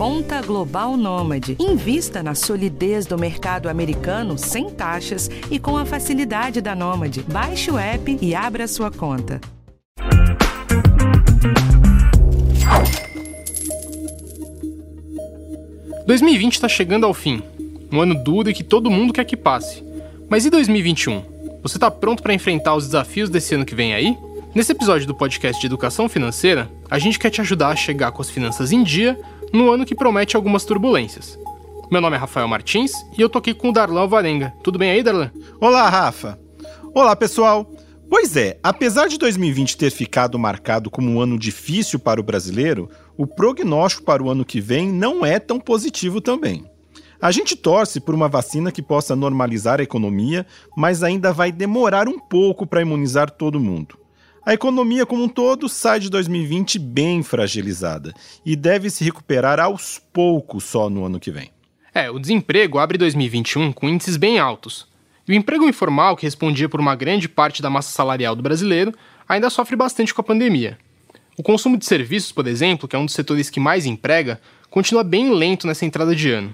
Conta Global Nômade. Invista na solidez do mercado americano sem taxas e com a facilidade da Nômade. Baixe o app e abra sua conta. ...2020 está chegando ao fim. Um ano duro e que todo mundo quer que passe. Mas e 2021? Você está pronto para enfrentar os desafios desse ano que vem aí? Nesse episódio do podcast de Educação Financeira, a gente quer te ajudar a chegar com as finanças em dia no ano que promete algumas turbulências. Meu nome é Rafael Martins e eu tô aqui com o Darlan Varenga. Tudo bem aí, Darlan? Olá, Rafa. Olá, pessoal. Pois é, apesar de 2020 ter ficado marcado como um ano difícil para o brasileiro, o prognóstico para o ano que vem não é tão positivo também. A gente torce por uma vacina que possa normalizar a economia, mas ainda vai demorar um pouco para imunizar todo mundo. A economia como um todo sai de 2020 bem fragilizada e deve se recuperar aos poucos só no ano que vem. É, o desemprego abre 2021 com índices bem altos. E o emprego informal, que respondia por uma grande parte da massa salarial do brasileiro, ainda sofre bastante com a pandemia. O consumo de serviços, por exemplo, que é um dos setores que mais emprega, continua bem lento nessa entrada de ano.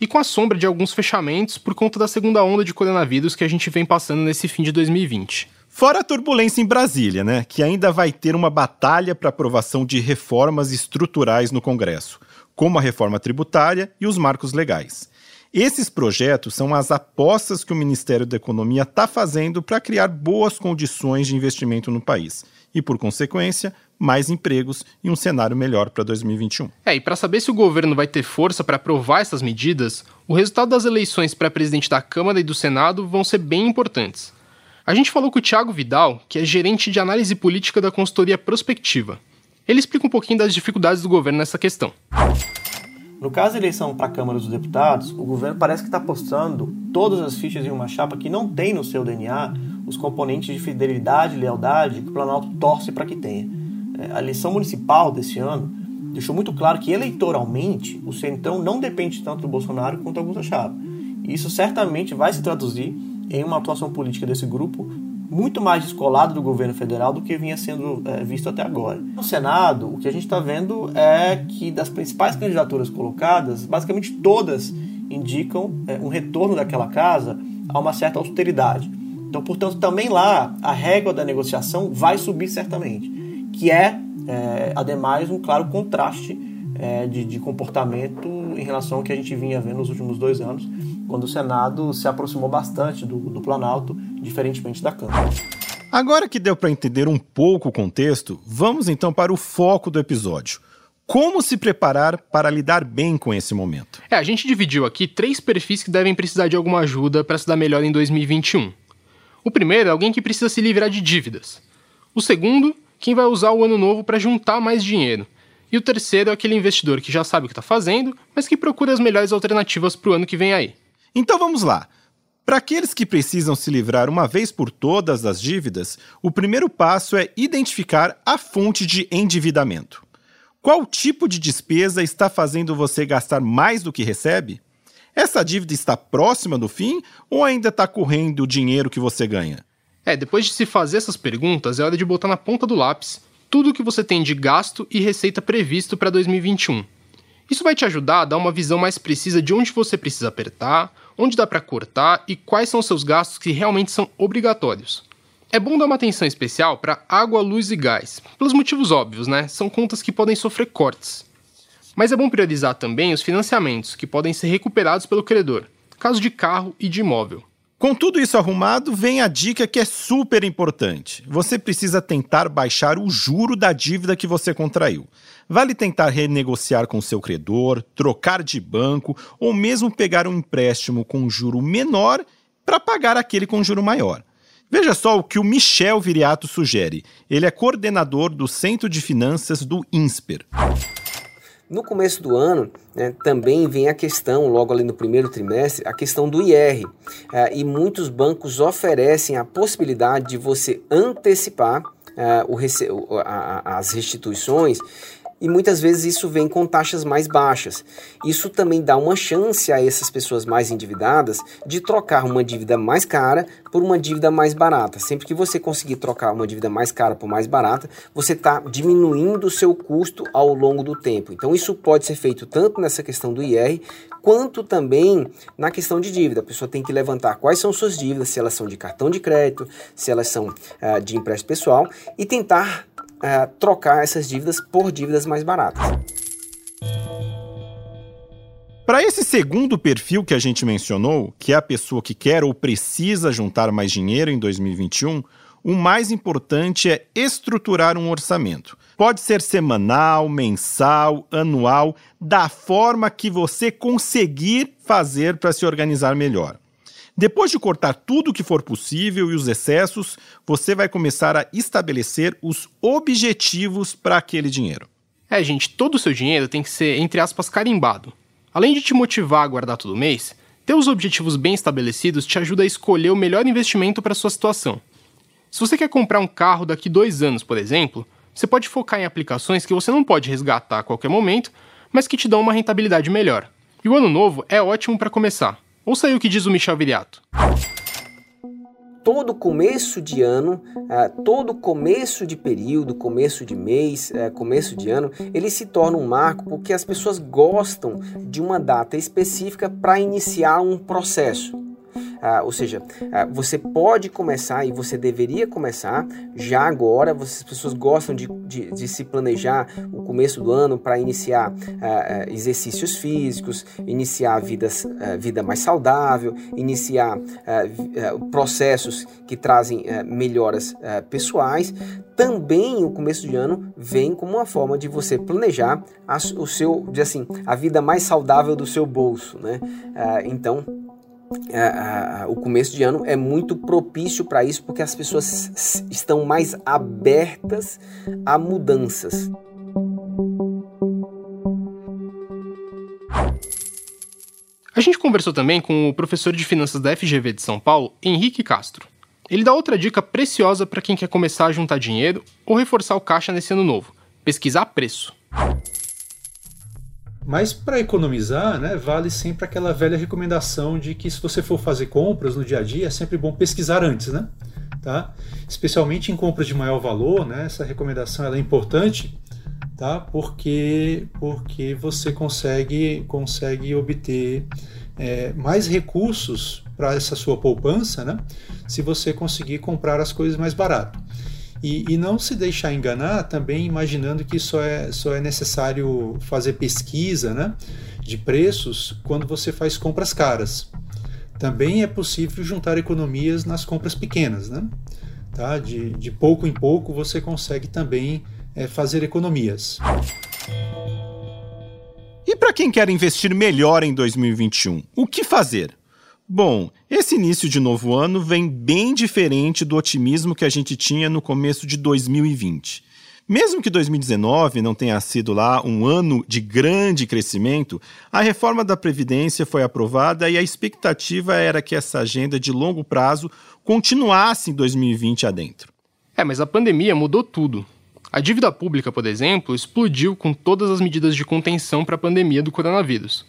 E com a sombra de alguns fechamentos por conta da segunda onda de coronavírus que a gente vem passando nesse fim de 2020. Fora a turbulência em Brasília, né, que ainda vai ter uma batalha para aprovação de reformas estruturais no Congresso, como a reforma tributária e os marcos legais. Esses projetos são as apostas que o Ministério da Economia está fazendo para criar boas condições de investimento no país e, por consequência, mais empregos e um cenário melhor para 2021. É, e para saber se o governo vai ter força para aprovar essas medidas, o resultado das eleições para presidente da Câmara e do Senado vão ser bem importantes. A gente falou com o Thiago Vidal, que é gerente de análise política da consultoria Prospectiva. Ele explica um pouquinho das dificuldades do governo nessa questão. No caso da eleição para a Câmara dos Deputados, o governo parece que está apostando todas as fichas em uma chapa que não tem no seu DNA os componentes de fidelidade e lealdade que o Planalto torce para que tenha. É, a eleição municipal desse ano deixou muito claro que eleitoralmente o Centrão não depende tanto do Bolsonaro quanto alguns achavam. E isso certamente vai se traduzir em uma atuação política desse grupo muito mais descolado do governo federal do que vinha sendo é, visto até agora. No Senado, o que a gente está vendo é que das principais candidaturas colocadas, basicamente todas indicam é, um retorno daquela casa a uma certa austeridade. Então, portanto, também lá a régua da negociação vai subir certamente, que é, é ademais, um claro contraste é, de, de comportamento em relação ao que a gente vinha vendo nos últimos dois anos, quando o Senado se aproximou bastante do, do Planalto, diferentemente da Câmara. Agora que deu para entender um pouco o contexto, vamos então para o foco do episódio. Como se preparar para lidar bem com esse momento? É, a gente dividiu aqui três perfis que devem precisar de alguma ajuda para se dar melhor em 2021. O primeiro é alguém que precisa se livrar de dívidas. O segundo, quem vai usar o ano novo para juntar mais dinheiro. E o terceiro é aquele investidor que já sabe o que está fazendo, mas que procura as melhores alternativas para o ano que vem aí. Então vamos lá. Para aqueles que precisam se livrar uma vez por todas das dívidas, o primeiro passo é identificar a fonte de endividamento. Qual tipo de despesa está fazendo você gastar mais do que recebe? Essa dívida está próxima do fim ou ainda está correndo o dinheiro que você ganha? É, depois de se fazer essas perguntas, é hora de botar na ponta do lápis tudo o que você tem de gasto e receita previsto para 2021. Isso vai te ajudar a dar uma visão mais precisa de onde você precisa apertar, onde dá para cortar e quais são seus gastos que realmente são obrigatórios. É bom dar uma atenção especial para água, luz e gás, pelos motivos óbvios, né? São contas que podem sofrer cortes. Mas é bom priorizar também os financiamentos, que podem ser recuperados pelo credor, caso de carro e de imóvel. Com tudo isso arrumado, vem a dica que é super importante. Você precisa tentar baixar o juro da dívida que você contraiu. Vale tentar renegociar com seu credor, trocar de banco ou mesmo pegar um empréstimo com juro menor para pagar aquele com juro maior. Veja só o que o Michel Viriato sugere. Ele é coordenador do Centro de Finanças do INSPER. No começo do ano, né, também vem a questão, logo ali no primeiro trimestre, a questão do IR. É, e muitos bancos oferecem a possibilidade de você antecipar é, o, a, as restituições e muitas vezes isso vem com taxas mais baixas. Isso também dá uma chance a essas pessoas mais endividadas de trocar uma dívida mais cara por uma dívida mais barata. Sempre que você conseguir trocar uma dívida mais cara por mais barata, você está diminuindo o seu custo ao longo do tempo. Então isso pode ser feito tanto nessa questão do IR quanto também na questão de dívida. A pessoa tem que levantar quais são suas dívidas, se elas são de cartão de crédito, se elas são uh, de empréstimo pessoal e tentar uh, trocar essas dívidas por dívidas mais baratas. Para esse segundo perfil que a gente mencionou, que é a pessoa que quer ou precisa juntar mais dinheiro em 2021, o mais importante é estruturar um orçamento. Pode ser semanal, mensal, anual, da forma que você conseguir fazer para se organizar melhor. Depois de cortar tudo o que for possível e os excessos, você vai começar a estabelecer os objetivos para aquele dinheiro. É, gente, todo o seu dinheiro tem que ser, entre aspas, carimbado. Além de te motivar a guardar todo mês, ter os objetivos bem estabelecidos te ajuda a escolher o melhor investimento para sua situação. Se você quer comprar um carro daqui dois anos, por exemplo, você pode focar em aplicações que você não pode resgatar a qualquer momento, mas que te dão uma rentabilidade melhor. E o ano novo é ótimo para começar. Ouça aí o que diz o Michel Viriato. Todo começo de ano, uh, todo começo de período, começo de mês, uh, começo de ano, ele se torna um marco porque as pessoas gostam de uma data específica para iniciar um processo. Ah, ou seja, ah, você pode começar e você deveria começar já agora. As pessoas gostam de, de, de se planejar o começo do ano para iniciar ah, ah, exercícios físicos, iniciar vidas, ah, vida mais saudável, iniciar ah, processos que trazem melhoras pessoais. Também o começo de ano vem como uma forma de você planejar a, o seu, assim, a vida mais saudável do seu bolso, né? então a, o começo de ano é muito propício para isso porque as pessoas estão mais abertas a mudanças. A gente conversou também com o professor de finanças da FGV de São Paulo, Henrique Castro. Ele dá outra dica preciosa para quem quer começar a juntar dinheiro ou reforçar o caixa nesse ano novo: pesquisar preço. Mas para economizar, né, vale sempre aquela velha recomendação de que se você for fazer compras no dia a dia, é sempre bom pesquisar antes, né? Tá? Especialmente em compras de maior valor, né? Essa recomendação ela é importante, tá? Porque porque você consegue consegue obter é, mais recursos para essa sua poupança, né? Se você conseguir comprar as coisas mais barato. E, e, não se deixar enganar também imaginando que só é, só é necessário fazer pesquisa né, de preços quando você faz compras caras. Também é possível juntar economias nas compras pequenas. Né? Tá? De, de pouco em pouco você consegue também é, fazer economias. E para quem quer investir melhor em 2021, o que fazer? Bom, esse início de novo ano vem bem diferente do otimismo que a gente tinha no começo de 2020. Mesmo que 2019 não tenha sido lá um ano de grande crescimento, a reforma da Previdência foi aprovada e a expectativa era que essa agenda de longo prazo continuasse em 2020 adentro. É, mas a pandemia mudou tudo. A dívida pública, por exemplo, explodiu com todas as medidas de contenção para a pandemia do coronavírus.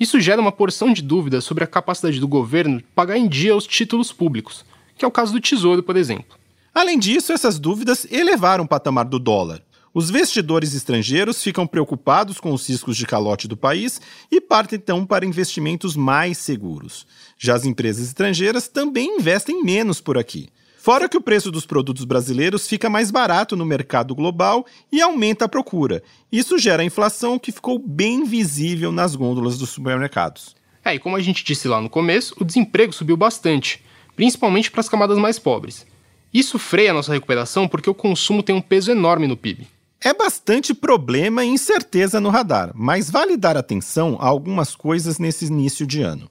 Isso gera uma porção de dúvidas sobre a capacidade do governo de pagar em dia os títulos públicos, que é o caso do Tesouro, por exemplo. Além disso, essas dúvidas elevaram o patamar do dólar. Os investidores estrangeiros ficam preocupados com os riscos de calote do país e partem então para investimentos mais seguros. Já as empresas estrangeiras também investem menos por aqui. Fora que o preço dos produtos brasileiros fica mais barato no mercado global e aumenta a procura. Isso gera inflação que ficou bem visível nas gôndolas dos supermercados. É, e como a gente disse lá no começo, o desemprego subiu bastante, principalmente para as camadas mais pobres. Isso freia a nossa recuperação porque o consumo tem um peso enorme no PIB. É bastante problema e incerteza no radar, mas vale dar atenção a algumas coisas nesse início de ano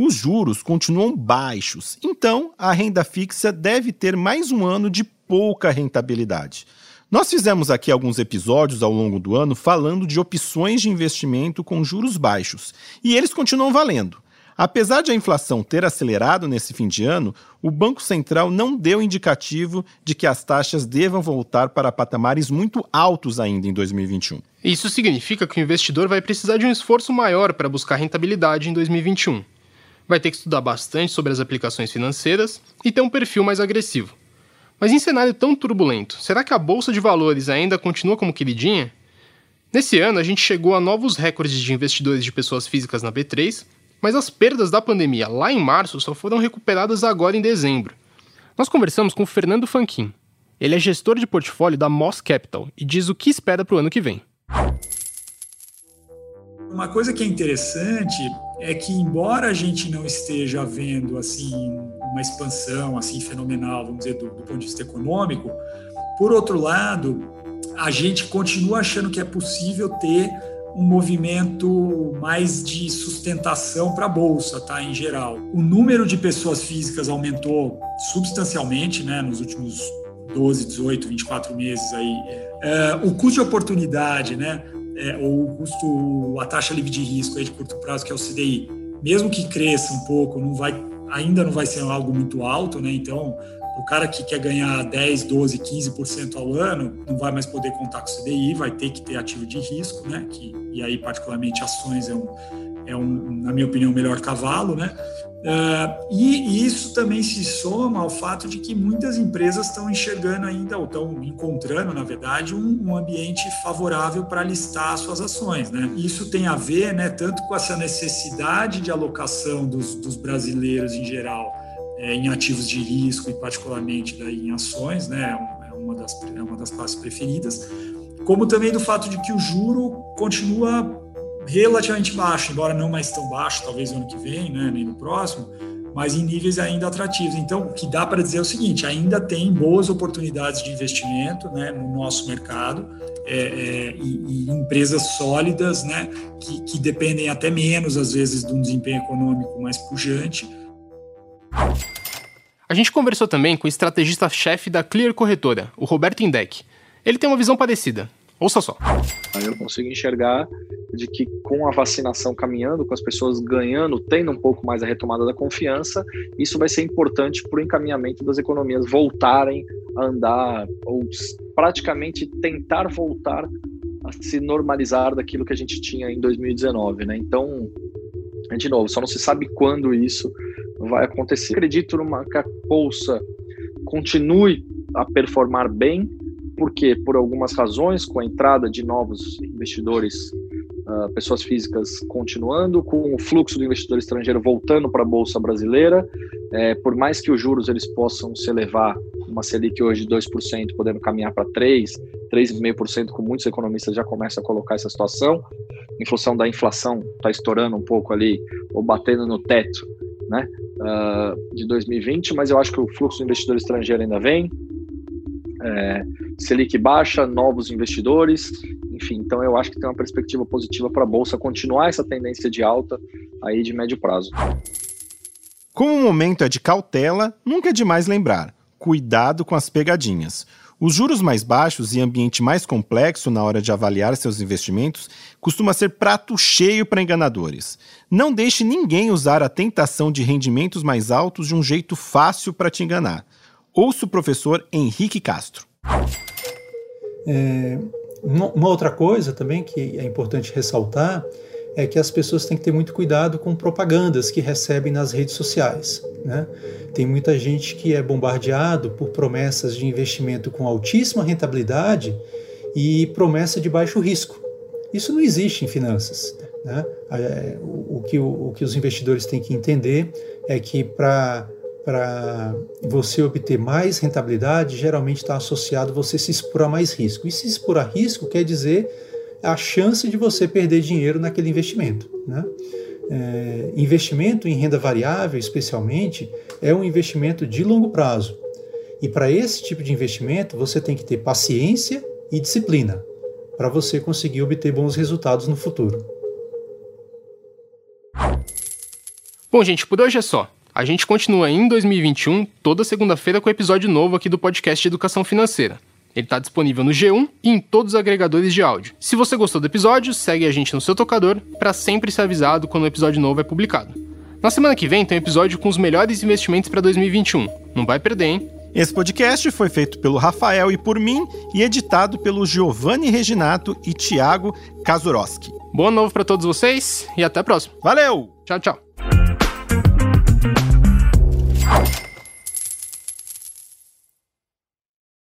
os juros continuam baixos, então a renda fixa deve ter mais um ano de pouca rentabilidade. Nós fizemos aqui alguns episódios ao longo do ano falando de opções de investimento com juros baixos, e eles continuam valendo. Apesar de a inflação ter acelerado nesse fim de ano, o Banco Central não deu indicativo de que as taxas devam voltar para patamares muito altos ainda em 2021. Isso significa que o investidor vai precisar de um esforço maior para buscar rentabilidade em 2021. Vai ter que estudar bastante sobre as aplicações financeiras e ter um perfil mais agressivo. Mas em cenário tão turbulento, será que a bolsa de valores ainda continua como queridinha? Nesse ano, a gente chegou a novos recordes de investidores de pessoas físicas na B3 mas as perdas da pandemia lá em março só foram recuperadas agora em dezembro. Nós conversamos com Fernando Fanquin. Ele é gestor de portfólio da Moss Capital e diz o que espera para o ano que vem. Uma coisa que é interessante é que embora a gente não esteja vendo assim uma expansão assim fenomenal, vamos dizer, do, do ponto de vista econômico, por outro lado, a gente continua achando que é possível ter um movimento mais de sustentação para a bolsa, tá? Em geral, o número de pessoas físicas aumentou substancialmente, né? Nos últimos 12, 18, 24 meses aí. É, o custo de oportunidade, né? É, ou o custo, a taxa livre de risco aí de curto prazo, que é o CDI, mesmo que cresça um pouco, não vai, ainda não vai ser algo muito alto, né? Então, o cara que quer ganhar 10, 12, 15% ao ano não vai mais poder contar com o CDI, vai ter que ter ativo de risco, né? Que, e aí, particularmente, ações é, um, é um, na minha opinião, o melhor cavalo, né? Uh, e, isso também se soma ao fato de que muitas empresas estão enxergando ainda, ou estão encontrando, na verdade, um, um ambiente favorável para listar suas ações. Né? Isso tem a ver né, tanto com essa necessidade de alocação dos, dos brasileiros em geral é, em ativos de risco e particularmente daí em ações, né, é, é uma das, é uma das classes preferidas, como também do fato de que o juro continua relativamente baixo, embora não mais tão baixo, talvez no ano que vem, né, nem no próximo, mas em níveis ainda atrativos. Então, o que dá para dizer é o seguinte: ainda tem boas oportunidades de investimento né, no nosso mercado é, é, e, e, empresas sólidas né, que, que dependem até menos, às vezes, de um desempenho econômico mais pujante a gente conversou também com o estrategista-chefe da Clear Corretora, o Roberto Indec. Ele tem uma visão parecida. Ouça só. Eu consigo enxergar de que com a vacinação caminhando, com as pessoas ganhando, tendo um pouco mais a retomada da confiança, isso vai ser importante para o encaminhamento das economias voltarem a andar ou praticamente tentar voltar a se normalizar daquilo que a gente tinha em 2019, né? Então, de novo, só não se sabe quando isso vai acontecer. Acredito numa que a bolsa continue a performar bem, porque por algumas razões, com a entrada de novos investidores, uh, pessoas físicas continuando, com o fluxo do investidor estrangeiro voltando para a bolsa brasileira, é, por mais que os juros eles possam se elevar, uma Selic hoje de 2%, podendo caminhar para 3%, 3,5%, com muitos economistas já começam a colocar essa situação, em função da inflação está estourando um pouco ali, ou batendo no teto, né? uh, de 2020, mas eu acho que o fluxo de investidor estrangeiro ainda vem. É, Selic baixa, novos investidores, enfim, então eu acho que tem uma perspectiva positiva para a Bolsa continuar essa tendência de alta aí de médio prazo. Como o momento é de cautela, nunca é demais lembrar: cuidado com as pegadinhas. Os juros mais baixos e ambiente mais complexo na hora de avaliar seus investimentos costuma ser prato cheio para enganadores. Não deixe ninguém usar a tentação de rendimentos mais altos de um jeito fácil para te enganar. Ouça o professor Henrique Castro. É, uma outra coisa também que é importante ressaltar é que as pessoas têm que ter muito cuidado com propagandas que recebem nas redes sociais. Né? Tem muita gente que é bombardeado por promessas de investimento com altíssima rentabilidade e promessa de baixo risco. Isso não existe em finanças. Né? É, o, que, o, o que os investidores têm que entender é que para para você obter mais rentabilidade, geralmente está associado você se expor a mais risco. E se expor a risco quer dizer a chance de você perder dinheiro naquele investimento. Né? É, investimento em renda variável, especialmente, é um investimento de longo prazo. E para esse tipo de investimento, você tem que ter paciência e disciplina para você conseguir obter bons resultados no futuro. Bom, gente, por hoje é só. A gente continua em 2021, toda segunda-feira, com episódio novo aqui do podcast Educação Financeira. Ele está disponível no G1 e em todos os agregadores de áudio. Se você gostou do episódio, segue a gente no seu tocador para sempre ser avisado quando o um episódio novo é publicado. Na semana que vem tem um episódio com os melhores investimentos para 2021. Não vai perder, hein? Esse podcast foi feito pelo Rafael e por mim e editado pelo Giovanni Reginato e Thiago Kazuroski. Boa novo para todos vocês e até a próxima. Valeu! Tchau, tchau.